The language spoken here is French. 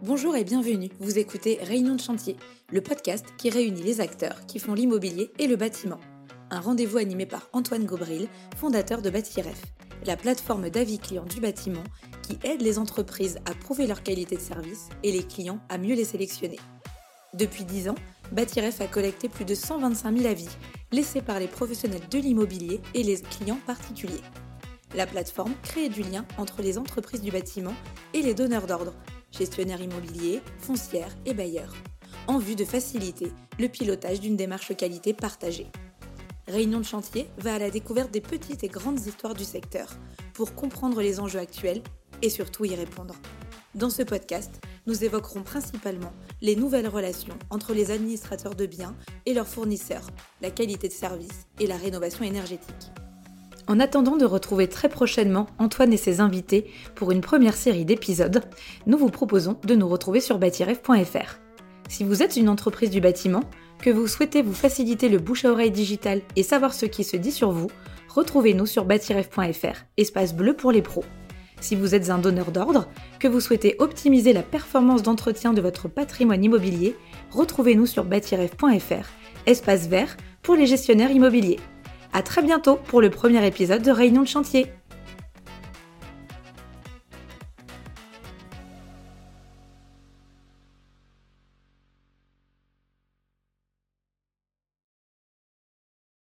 Bonjour et bienvenue, vous écoutez Réunion de chantier, le podcast qui réunit les acteurs qui font l'immobilier et le bâtiment. Un rendez-vous animé par Antoine Gobril, fondateur de Bâtiref, la plateforme d'avis clients du bâtiment qui aide les entreprises à prouver leur qualité de service et les clients à mieux les sélectionner. Depuis 10 ans, Bâtiref a collecté plus de 125 000 avis laissés par les professionnels de l'immobilier et les clients particuliers. La plateforme crée du lien entre les entreprises du bâtiment et les donneurs d'ordre gestionnaires immobiliers, foncières et bailleurs, en vue de faciliter le pilotage d'une démarche qualité partagée. Réunion de chantier va à la découverte des petites et grandes histoires du secteur pour comprendre les enjeux actuels et surtout y répondre. Dans ce podcast, nous évoquerons principalement les nouvelles relations entre les administrateurs de biens et leurs fournisseurs, la qualité de service et la rénovation énergétique. En attendant de retrouver très prochainement Antoine et ses invités pour une première série d'épisodes, nous vous proposons de nous retrouver sur bâtiref.fr. Si vous êtes une entreprise du bâtiment, que vous souhaitez vous faciliter le bouche à oreille digital et savoir ce qui se dit sur vous, retrouvez-nous sur bâtiref.fr, espace bleu pour les pros. Si vous êtes un donneur d'ordre, que vous souhaitez optimiser la performance d'entretien de votre patrimoine immobilier, retrouvez-nous sur bâtiref.fr, espace vert pour les gestionnaires immobiliers. À très bientôt pour le premier épisode de Réunion de chantier.